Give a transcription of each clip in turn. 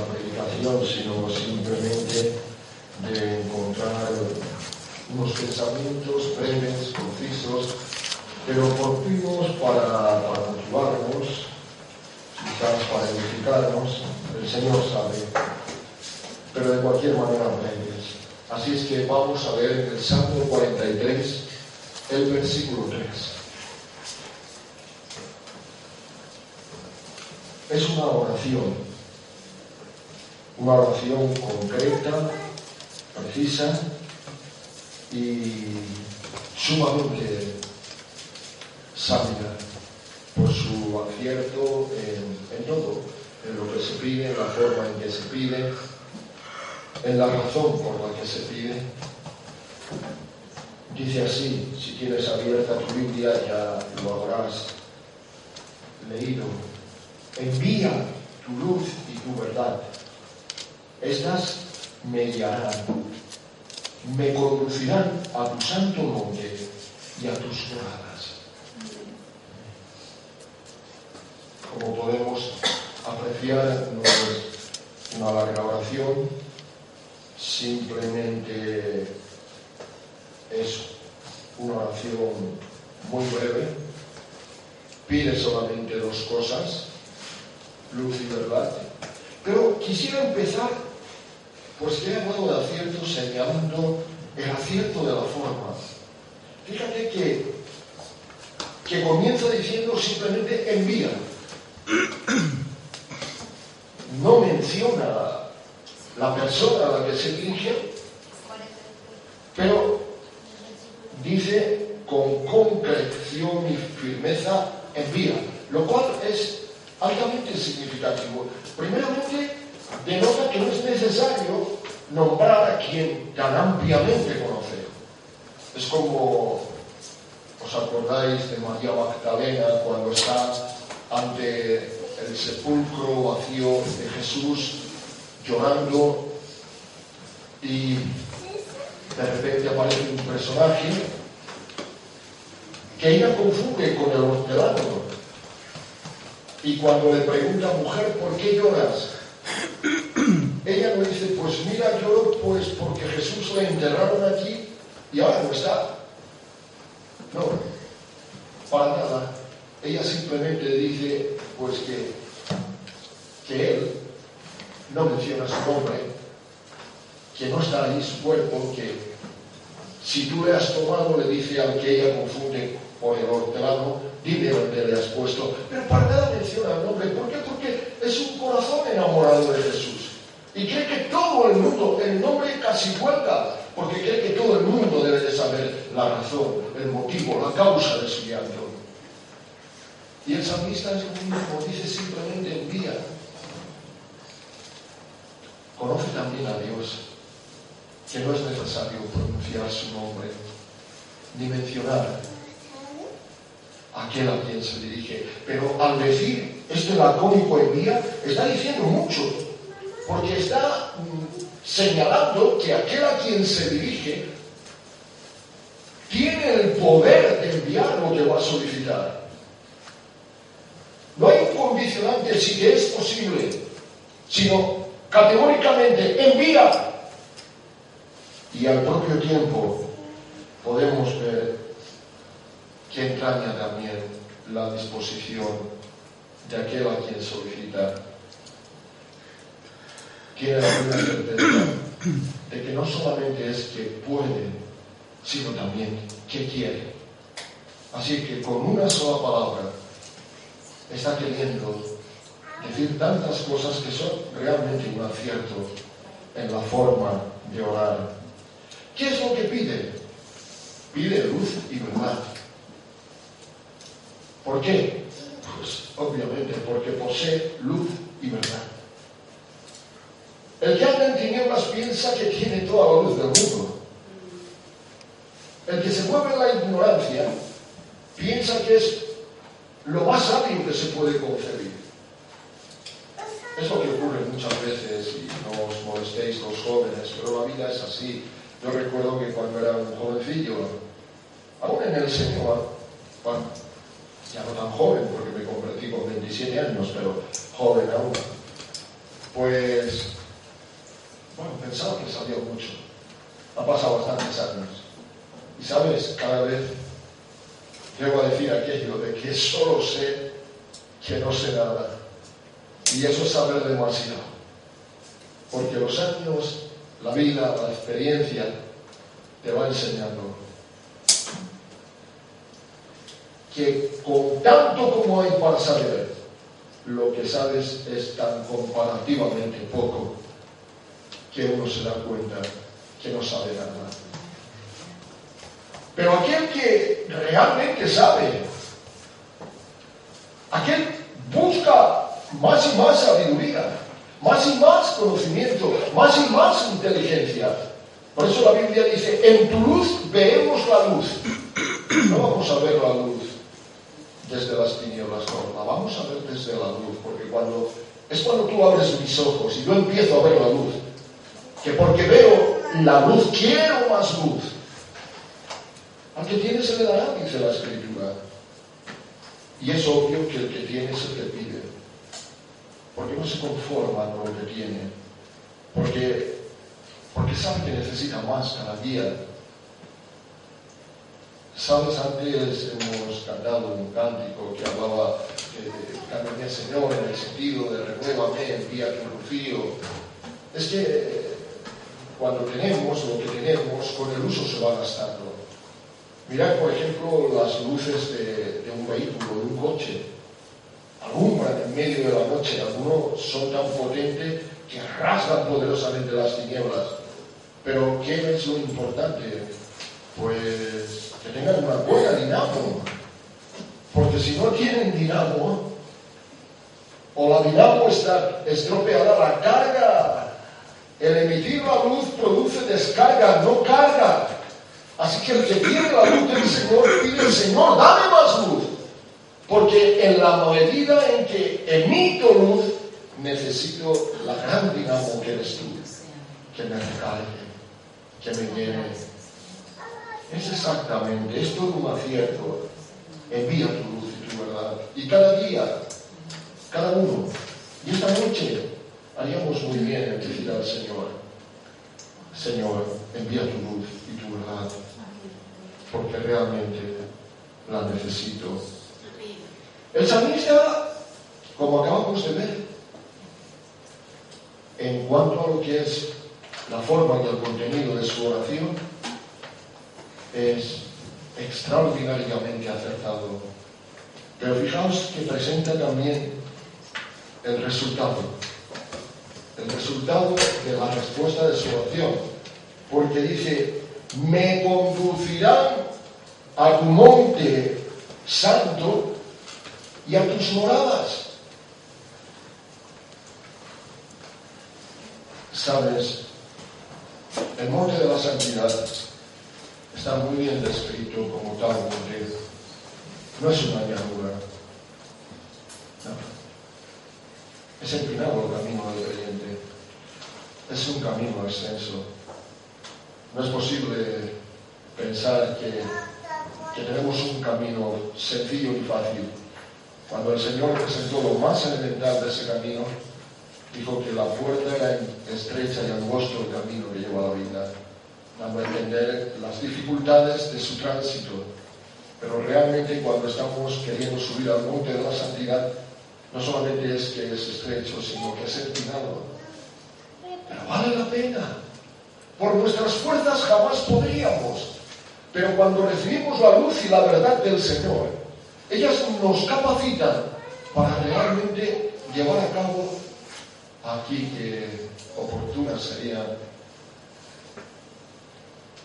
la predicación, sino simplemente de encontrar unos pensamientos breves, concisos, pero oportunos para, para motivarnos, quizás para edificarnos, el Señor sabe, pero de cualquier manera breves. Así es que vamos a ver el Salmo 43, el versículo 3. Es una oración, una oración concreta, precisa y sumamente sabia por su acierto en, todo, en lo que se pide, en la forma en que se pide, en la razón por la que se pide. Dice así, si tienes abierta tu Biblia ya lo habrás leído. Envía tu luz y tu verdad. Estas me guiarán, me conducirán a tu santo monte y a tus moradas. Como podemos apreciar, no es una larga oración, simplemente es una oración muy breve, pide solamente dos cosas, luz y verdad. Pero quisiera empezar, pues he hablado de acierto señalando el acierto de la forma. Fíjate que, que comienza diciendo simplemente envía. No menciona la persona a la que se dirige, pero dice con concreción y firmeza envía, lo cual es altamente significativo. Primeramente, denota que no es necesario nombrar a quien tan ampliamente conoce. Es como, ¿os acordáis de María Magdalena cuando está ante el sepulcro vacío de Jesús, llorando y de repente aparece un personaje que ella confunde con el hortelano. Y cuando le pregunta, mujer, ¿por qué lloras? Dice, pues porque Jesús le enterraron aquí y ahora no está. No, para nada. Ella simplemente dice, pues que, que él no menciona su nombre, que no está ahí su cuerpo, que si tú le has tomado, le dice al que ella confunde por el hortelano, dime dónde le has puesto. Pero para nada menciona el nombre. ¿Por qué? Porque es un corazón enamorado de Jesús. Y cree que todo el mundo, el nombre casi cuenta, porque cree que todo el mundo debe de saber la razón, el motivo, la causa de su llanto. Y el salmista es lo mismo, dice simplemente envía. Conoce también a Dios, que no es necesario pronunciar su nombre, ni mencionar aquel a quien se dirige. Pero al decir este lacónico envía, está diciendo mucho, porque está mm, señalando que aquel a quien se dirige tiene el poder de enviar lo que va a solicitar. No hay un condicionante si que es posible, sino categóricamente envía. Y al propio tiempo podemos ver que entraña también la disposición de aquel a quien solicita. Tiene la certeza de que no solamente es que puede, sino también que quiere. Así que con una sola palabra está queriendo decir tantas cosas que son realmente un acierto en la forma de orar. ¿Qué es lo que pide? Pide luz y verdad. ¿Por qué? Pues obviamente porque posee luz y verdad. El que anda en tinieblas piensa que tiene toda la luz del mundo. El que se mueve en la ignorancia piensa que es lo más sabio que se puede concebir. Es lo que ocurre muchas veces, y no os molestéis los jóvenes, pero la vida es así. Yo recuerdo que cuando era un jovencillo, aún en el Señor, bueno, ya no tan joven, porque me convertí con 27 años, pero joven aún, pues, bueno, pensaba que sabía mucho. Ha pasado bastantes años. Y sabes, cada vez llego a decir aquello de que solo sé que no sé nada. Y eso es saber demasiado. Porque los años, la vida, la experiencia, te va enseñando que con tanto como hay para saber, lo que sabes es tan comparativamente poco que uno se da cuenta que no sabe nada. Pero aquel que realmente sabe, aquel busca más y más sabiduría, más y más conocimiento, más y más inteligencia. Por eso la Biblia dice, en tu luz veemos la luz. No vamos a ver la luz desde las tinieblas, no, vamos a ver desde la luz, porque cuando es cuando tú abres mis ojos y yo empiezo a ver la luz, que porque veo la luz quiero más luz. Al que tiene se le dará, dice la escritura. Y es obvio que el que tiene el que pide. Porque no se conforma con lo que tiene. Porque, porque sabe que necesita más cada día. Sabes, antes hemos cantado un cántico que hablaba el Señor en el sentido de renuévame, envía tu rocío. Es que eh, cuando tenemos lo que tenemos, con el uso se va gastando. Mirad, por ejemplo, las luces de, un vehículo, de un coche. Alumbran en medio de la noche, algunos son tan potentes que rasgan poderosamente las tinieblas. Pero ¿qué es lo importante? Pues que tengan una buena dinamo. Porque si no tienen dinamo, o la dinamo está estropeada, la carga, el emitir la luz descarga, no carga. Así que el que tiene la luz del Señor pide al Señor, dame más luz. Porque en la medida en que emito luz, necesito la gran dinamo que eres tú, que me recargue, que me llene es exactamente, es todo un acierto. Envía tu luz y tu verdad. Y cada día, cada uno. Y esta noche haríamos muy bien en decir al Señor, Señor, envía tu luz y tu verdad, porque realmente la necesito. El salmista, como acabamos de ver, en cuanto a lo que es la forma y el contenido de su oración, es extraordinariamente acertado. Pero fijaos que presenta también el resultado, el resultado de la respuesta de su oración, porque dice, me conducirán a tu monte santo y a tus moradas. Sabes, el monte de la santidad está muy bien descrito como tal porque no es una llanura. Es el camino del creyente. Es un camino extenso. No es posible pensar que, que tenemos un camino sencillo y fácil. Cuando el Señor presentó lo más elemental de ese camino, dijo que la puerta era estrecha y angosto el camino que lleva a la vida dando a entender las dificultades de su tránsito. Pero realmente cuando estamos queriendo subir al monte de la santidad, no solamente es que es estrecho, sino que es empinado. Pero vale la pena. Por nuestras fuerzas jamás podríamos. Pero cuando recibimos la luz y la verdad del Señor, ellas nos capacitan para realmente llevar a cabo aquí que oportunas serían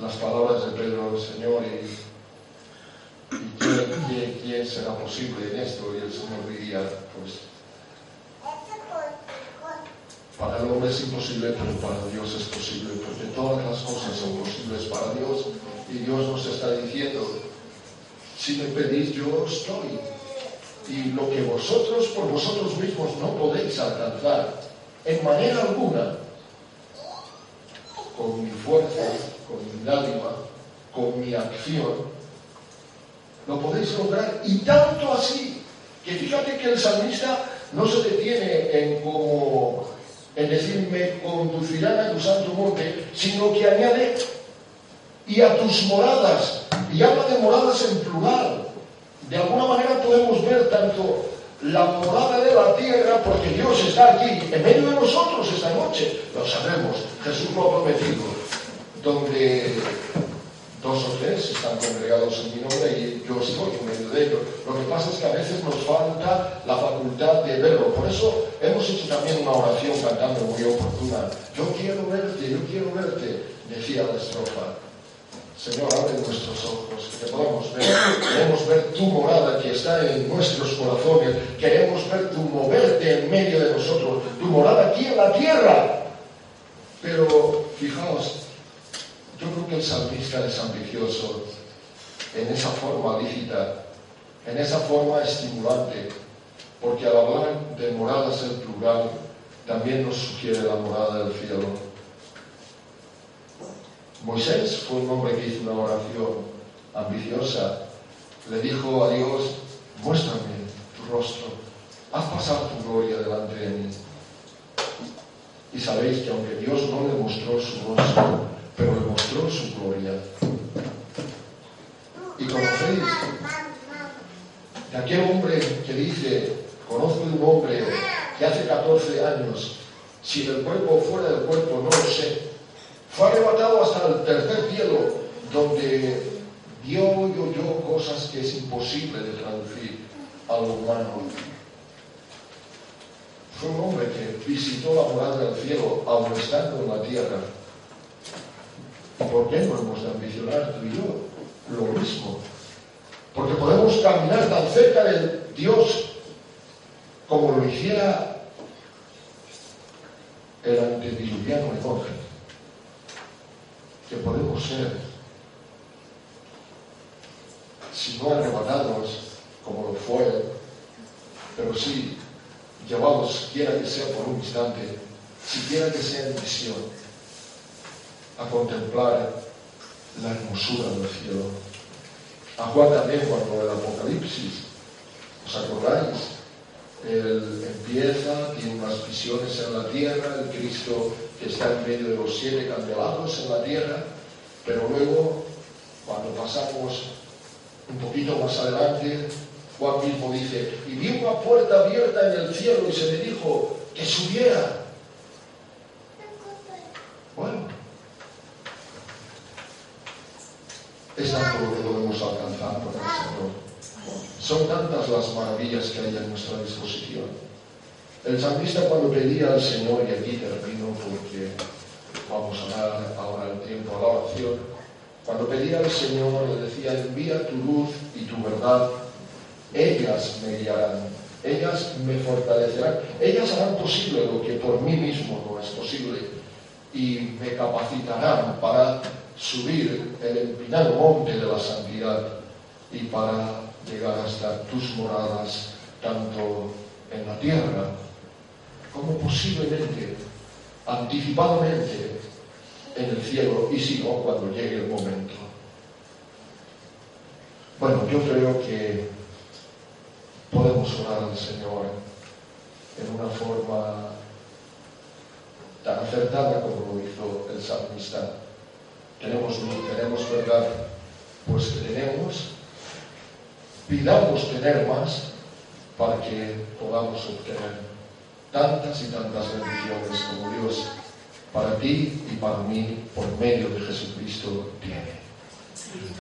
las palabras de Pedro, Señor, y, y quién, será posible en esto. Y el Señor diría, pues, para el hombre es imposible, pero para Dios es posible, porque todas las cosas son posibles para Dios. Y Dios nos está diciendo, si me pedís, yo estoy. Y lo que vosotros por vosotros mismos no podéis alcanzar, en manera alguna, con mi fuerza, con mi dádiva, con mi acción, lo podéis lograr. Y tanto así, que fíjate que el salmista no se detiene en cómo en decir me conducirán a tu santo monte, sino que añade y a tus moradas, y habla de moradas en plural. De alguna manera podemos ver tanto la morada de la tierra, porque Dios está aquí, en medio de nosotros esta noche, lo sabemos, Jesús lo ha prometido, donde dos o tres están congregados en mi nombre y yo estoy en medio de ellos. Lo que pasa es que a veces nos falta la facultad de verlo. Por eso hemos hecho también una oración cantando muy oportuna. Yo quiero verte, yo quiero verte, decía la estrofa. Señor, abre nuestros ojos, que podamos ver. Queremos ver tu morada que está en nuestros corazones. Queremos ver tu moverte en medio de nosotros, tu morada aquí en la tierra. Pero fijaos, yo creo que el salmista es ambicioso en esa forma lícita, en esa forma estimulante, porque al hablar de moradas en plural, también nos sugiere la morada del cielo. Moisés fue un hombre que hizo una oración ambiciosa. Le dijo a Dios, muéstrame tu rostro, haz pasar tu gloria delante de mí. Y sabéis que aunque Dios no le mostró su rostro, mostró su gloria. Y conocéis de aquel hombre que dice, conozco de un hombre que hace 14 años, si del cuerpo fuera del cuerpo no lo sé, fue arrebatado hasta el tercer cielo, donde vio y oyó cosas que es imposible de traducir a lo humano. Fue un hombre que visitó la morada del cielo, aun estando en la tierra. ¿Y por qué no hemos de ambicionar tú y yo lo mismo? Porque podemos caminar tan cerca de Dios como lo hiciera el antediluviano Jorge que podemos ser, si no arrebatados como lo fue, pero sí llevados, quiera que sea por un instante, siquiera que sea en visión, a contemplar la hermosura del cielo. A Juan también cuando el Apocalipsis, ¿os acordáis? Él empieza, tiene unas visiones en la tierra, el Cristo que está en medio de los siete candelabros en la tierra, pero luego, cuando pasamos un poquito más adelante, Juan mismo dice, y vi una puerta abierta en el cielo y se me dijo que subiera. Bueno, es algo que podemos alcanzar por el Señor. Son tantas las maravillas que hay a nuestra disposición. El salmista cuando pedía al Señor, y aquí termino porque vamos a dar ahora el tiempo a la oración, cuando pedía al Señor le decía, envía tu luz y tu verdad, ellas me guiarán, ellas me fortalecerán, ellas harán posible lo que por mí mismo no es posible y me capacitarán para subir el empinado monte de la santidad y para llegar hasta tus moradas, tanto en la tierra como posiblemente, anticipadamente, en el cielo, y si no, cuando llegue el momento. Bueno, yo creo que podemos orar al Señor en una forma tan acertada como lo hizo el salmista. Tenemos luz, tenemos verdad, pues tenemos pidamos tener más para que podamos obtener tantas y tantas bendiciones como Dios para ti y para mí por medio de Jesucristo tiene.